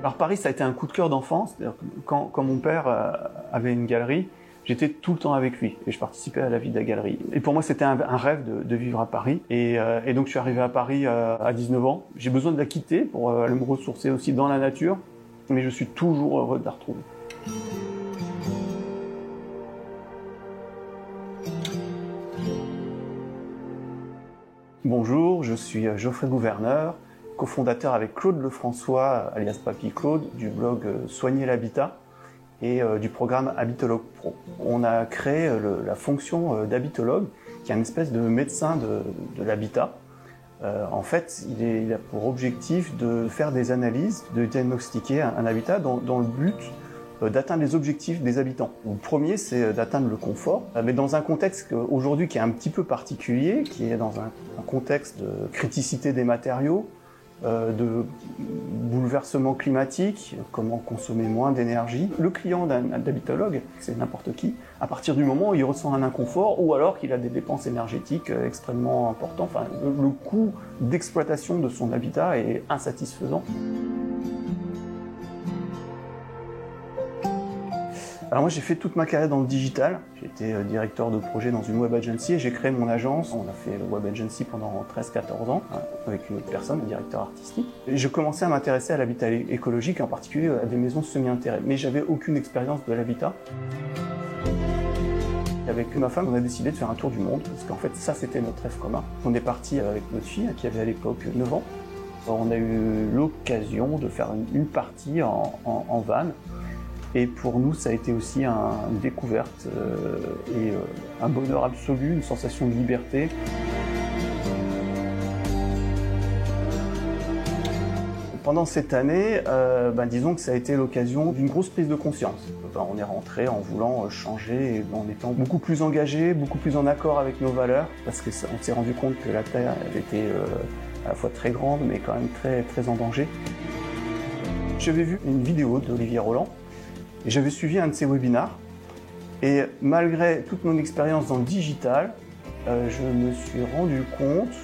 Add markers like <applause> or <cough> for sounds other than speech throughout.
Alors Paris, ça a été un coup de cœur d'enfance. Quand, mon père euh, avait une galerie, j'étais tout le temps avec lui et je participais à la vie de la galerie. Et pour moi, c'était un, rêve de, vivre à Paris. Et, euh, et, donc, je suis arrivé à Paris euh, à 19 ans. J'ai besoin de la quitter pour aller me ressourcer aussi dans la nature, mais je suis toujours heureux de la retrouver. Bonjour, je suis Geoffrey Gouverneur, cofondateur avec Claude Lefrançois, alias Papy Claude, du blog Soigner l'habitat et euh, du programme Habitologue Pro. On a créé euh, la fonction euh, d'habitologue, qui est une espèce de médecin de, l'habitat. Euh, en fait, il, a pour objectif de faire des analyses, de diagnostiquer un, habitat dans, le but d'atteindre les objectifs des habitants. Le premier, c'est d'atteindre le confort, mais dans un contexte aujourd'hui qui est un petit peu particulier, qui est dans un, contexte de criticité des matériaux, euh, de bouleversement climatique, comment consommer moins d'énergie. Le client d'un habitologue, c'est n'importe qui, à partir du moment où il ressent un inconfort ou alors qu'il a des dépenses énergétiques euh, extrêmement importantes, enfin, le coût d'exploitation de son habitat est insatisfaisant. Alors moi j'ai fait toute ma carrière dans le digital. J'étais euh, directeur de projet dans une web agency et j'ai créé mon agence. On a fait le web agency pendant 13-14 ans hein, avec une autre personne, un directeur artistique. Et je commençais à m'intéresser à l'habitat écologique, en particulier à des maisons semi-intérêts. Mais j'avais aucune expérience de l'habitat. Avec ma femme, on a décidé de faire un tour du monde, parce qu'en fait, ça, c'était notre rêve commun. On est parti avec notre fille, qui avait à l'époque 9 ans. On a eu l'occasion de faire une partie en, en, en van, et pour nous, ça a été aussi un, une découverte euh, et euh, un bonheur absolu, une sensation de liberté. Pendant cette année, euh, ben, disons que ça a été l'occasion d'une grosse prise de conscience. On est rentré en voulant changer, et en étant beaucoup plus engagé, beaucoup plus en accord avec nos valeurs, parce que on s'est rendu compte que la Terre elle était à la fois très grande, mais quand même très, très en danger. J'avais vu une vidéo d'Olivier Roland j'avais suivi un de ses webinars. Et malgré toute mon expérience dans le digital, euh, je me suis rendu compte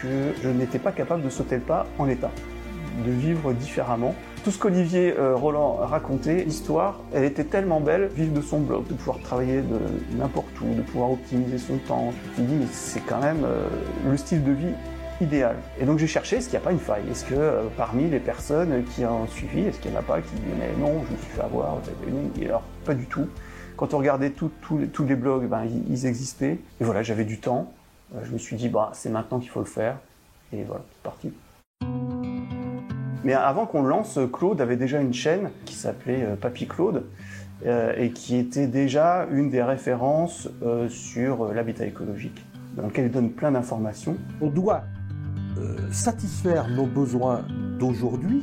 que je n'étais pas capable de sauter le pas en l'état, de vivre différemment. Tout ce qu'Olivier euh, Roland racontait, l'histoire, elle était tellement belle, vivre de son blog, de pouvoir travailler de n'importe où, de pouvoir optimiser son temps. Je me suis dit, mais c'est quand même euh, le style de vie idéal. Et donc j'ai cherché, est-ce qu'il n'y a pas une faille? Est-ce que euh, parmi les personnes qui ont suivi, est-ce qu'il n'y en a pas qui disaient non, je me suis fait avoir, et alors pas du tout. Quand on regardait tous les blogs, ben, ils, existaient. Et voilà, j'avais du temps. Euh, je me suis dit, bah, c'est maintenant qu'il faut le faire. Et voilà, c'est parti. Mais avant qu'on lance, Claude avait déjà une chaîne qui s'appelait euh, Papy Claude euh, et qui était déjà une des références euh, sur l'habitat écologique, dans lequel il donne plein d'informations. On doit euh, satisfaire nos besoins d'aujourd'hui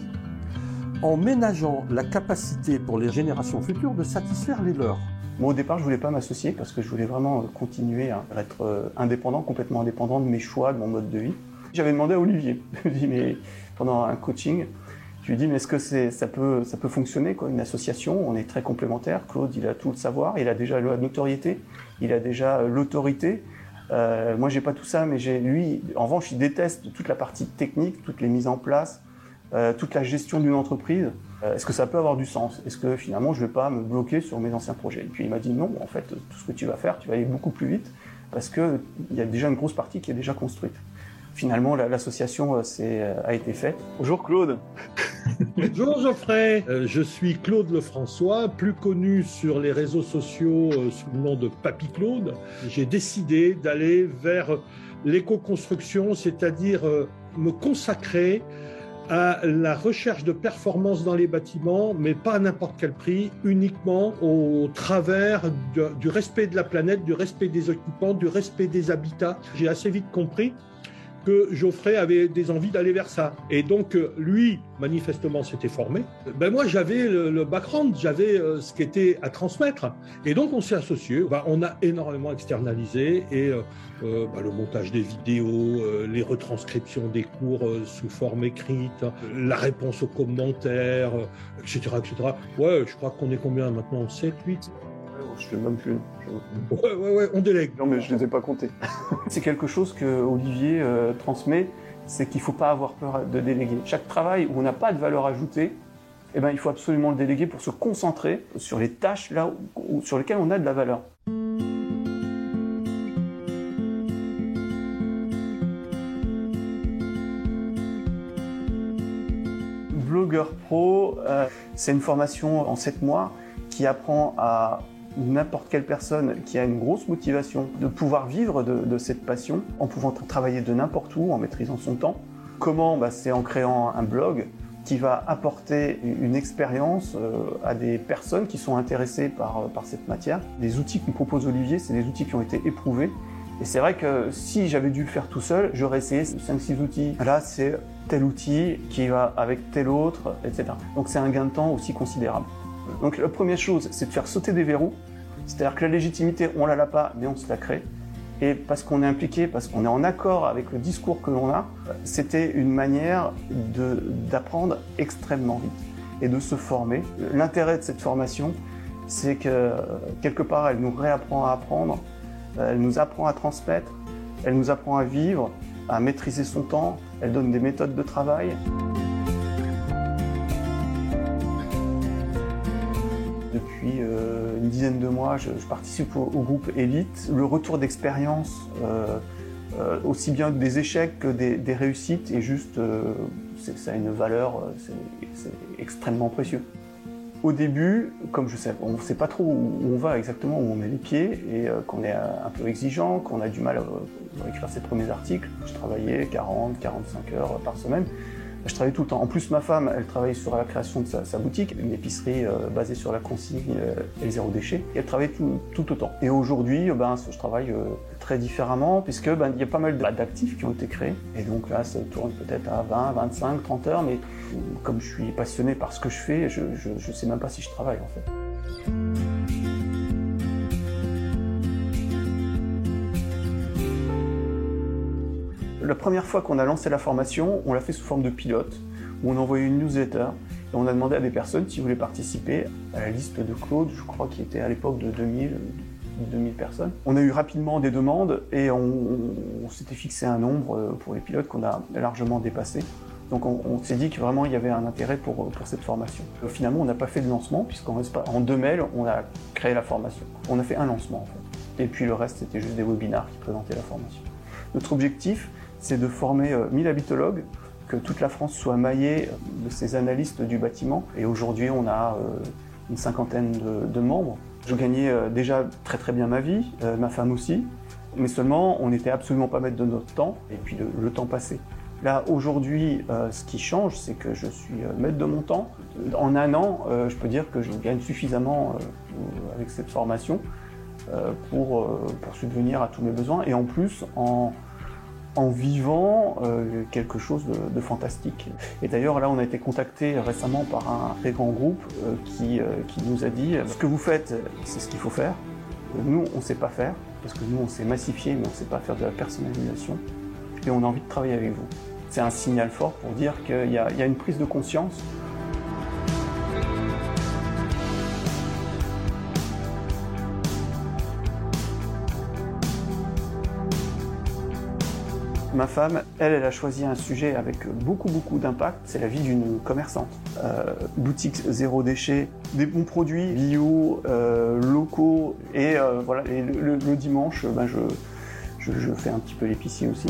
en ménageant la capacité pour les générations futures de satisfaire les leurs. Bon, au départ, je voulais pas m'associer parce que je voulais vraiment continuer à être euh, indépendant, complètement indépendant de mes choix, de mon mode de vie. J'avais demandé à Olivier, <laughs> je lui ai dit, mais pendant un coaching, je lui ai dit, mais est-ce que ça, peut, ça peut fonctionner, quoi, une association? On est très complémentaires. Claude, il a tout le savoir, il a déjà la notoriété, il a déjà l'autorité. Euh, moi, j'ai pas tout ça, mais lui. En revanche, il déteste toute la partie technique, toutes les mises en place, euh, toute la gestion d'une entreprise. Euh, Est-ce que ça peut avoir du sens? Est-ce que finalement, je vais pas me bloquer sur mes anciens projets? Et puis il m'a dit non. En fait, tout ce que tu vas faire, tu vas aller beaucoup plus vite parce que il y a déjà une grosse partie qui est déjà construite. Finalement, l'association la, euh, a été faite. Bonjour Claude. <laughs> Bonjour Geoffrey, euh, je suis Claude Lefrançois, plus connu sur les réseaux sociaux euh, sous le nom de Papy Claude. J'ai décidé d'aller vers l'éco-construction, c'est-à-dire euh, me consacrer à la recherche de performance dans les bâtiments, mais pas à n'importe quel prix, uniquement au travers du respect de la planète, du respect des occupants, du respect des habitats. J'ai assez vite compris que Geoffrey avait des envies d'aller vers ça. Et donc, lui, manifestement, s'était formé. Ben moi, j'avais le, le, background, j'avais euh, ce qui était à transmettre. Et donc, on s'est associés. Ben, on a énormément externalisé et euh, euh, ben, le montage des vidéos, euh, les retranscriptions des cours euh, sous forme écrite, la réponse aux commentaires, etc., etc. Ouais, je crois qu'on est combien maintenant? 7, 8 je sais même plus. Ouais, ouais, ouais, on délègue. Non, mais je ne les ai pas comptés. <laughs> c'est quelque chose que Olivier euh, transmet. c'est qu'il ne faut pas avoir peur de déléguer. Chaque travail où on n'a pas de valeur ajoutée, eh ben, il faut absolument le déléguer pour se concentrer sur les tâches là sur lesquelles on a de la valeur. Blogueur Pro, euh, c'est une formation en 7 mois qui apprend à n'importe quelle personne qui a une grosse motivation de pouvoir vivre de, cette passion en pouvant travailler de n'importe où, en maîtrisant son temps. Comment bah, C'est en créant un blog qui va apporter une expérience euh, à des personnes qui sont intéressées par, par cette matière. Les outils nous propose Olivier, c'est des outils qui ont été éprouvés. Et c'est vrai que si j'avais dû le faire tout seul, j'aurais essayé 5-6 outils. Là, c'est tel outil qui va avec tel autre, etc. Donc c'est un gain de temps aussi considérable. Donc la première chose, c'est de faire sauter des verrous. C'est-à-dire que la légitimité, on la l'a pas, mais on se la crée. Et parce qu'on est impliqué, parce qu'on est en accord avec le discours que l'on a, c'était une manière d'apprendre extrêmement vite et de se former. L'intérêt de cette formation, c'est que quelque part, elle nous réapprend à apprendre, elle nous apprend à transmettre, elle nous apprend à vivre, à maîtriser son temps, elle donne des méthodes de travail. Depuis euh, une dizaine de mois, je, participe au, groupe Elite. Le retour d'expérience, euh, euh, aussi bien des échecs que des, réussites, est juste, ça a une valeur, c'est extrêmement précieux. Au début, comme je sais, on ne sait pas trop où on va exactement, où on met les pieds, et qu'on est un peu exigeant, qu'on a du mal à écrire ses premiers articles. Je travaillais 40, 45 heures par semaine. Je travaillais tout le temps. En plus, ma femme, elle travaille sur la création de sa, boutique, une épicerie euh, basée sur la consigne euh, et le zéro déchet. Et elle travaille tout, tout autant. Et aujourd'hui, euh, ben, je travaille très différemment, puisque ben, il y a pas mal d'actifs qui ont été créés. Et donc là, ça tourne peut-être à 20, 25, 30 heures, mais comme je suis passionné par ce que je fais, je ne sais même pas si je travaille en fait. La première fois qu'on a lancé la formation, on l'a fait sous forme de pilote, où on a envoyé une newsletter et on a demandé à des personnes qui voulaient participer à la liste de Claude, je crois qu'il était à l'époque de 2000, 2000 personnes. On a eu rapidement des demandes et on, s'était fixé un nombre euh, pour les pilotes qu'on a largement dépassé. Donc on, s'est dit que vraiment il y avait un intérêt pour, pour cette formation. Euh, finalement, on n'a pas fait de lancement puisqu'en en deux mails, on a créé la formation. On a fait un lancement en fait. Et puis le reste, c'était juste des webinars qui présentaient la formation. Notre objectif, c'est de former 1000 euh, habitologues, que toute la France soit maillée de ces analystes du bâtiment. Et aujourd'hui, on a euh, une cinquantaine de, membres. Je gagnais euh, déjà très très bien ma vie, ma femme aussi, mais seulement on n'était absolument pas maître de notre temps et puis le, temps passé. Là, aujourd'hui, ce qui change, c'est que je suis maître de mon temps. En un an, je peux dire que je gagne suffisamment avec cette formation pour, pour subvenir à tous mes besoins. Et en plus, en, en vivant euh, quelque chose de, fantastique. Et d'ailleurs, là, on a été contacté récemment par un très grand groupe euh, qui, euh, qui, nous a dit ce que vous faites, c'est ce qu'il faut faire. Nous, on ne sait pas faire, parce que nous, on sait massifier, mais on ne sait pas faire de la personnalisation. Et on a envie de travailler avec vous. C'est un signal fort pour dire qu'il y, a une prise de conscience Ma femme, elle, elle a choisi un sujet avec beaucoup, beaucoup d'impact. C'est la vie d'une commerçante. Euh, boutique zéro déchet, des bons produits bio, euh, locaux. Et euh, voilà, le, dimanche, ben je, je, fais un petit peu l'épicier aussi.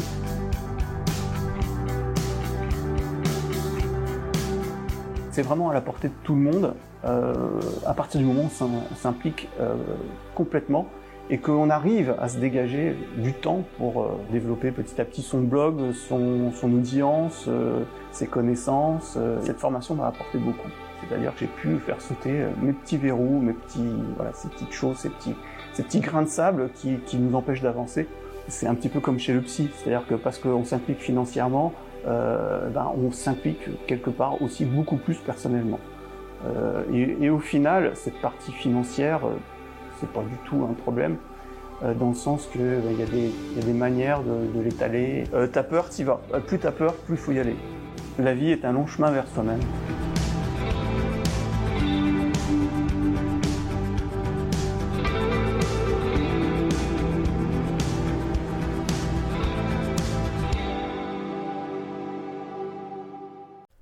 C'est vraiment à la portée de tout le monde. à partir du moment où on s'implique complètement, et qu'on arrive à se dégager du temps pour euh, développer petit à petit son blog, son, son audience, euh, ses connaissances. Euh, cette formation m'a apporté beaucoup. C'est-à-dire que j'ai pu faire sauter mes petits verrous, mes petits, voilà, ces petites choses, ces petits, ces petits grains de sable qui, qui nous empêchent d'avancer. C'est un petit peu comme chez le psy, c'est-à-dire que parce qu'on s'implique financièrement, euh, ben, on s'implique quelque part aussi beaucoup plus personnellement. Euh, et, et, au final, cette partie financière, c'est pas du tout un problème. Euh, dans le sens que ben, il y, a des manières de, l'étaler. Euh, t'as peur, t'y vas. Euh, plus t'as peur, plus il faut y aller. La vie est un long chemin vers soi-même.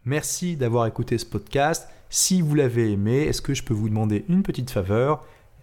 Merci d'avoir écouté ce podcast. Si vous l'avez aimé, est-ce que je peux vous demander une petite faveur?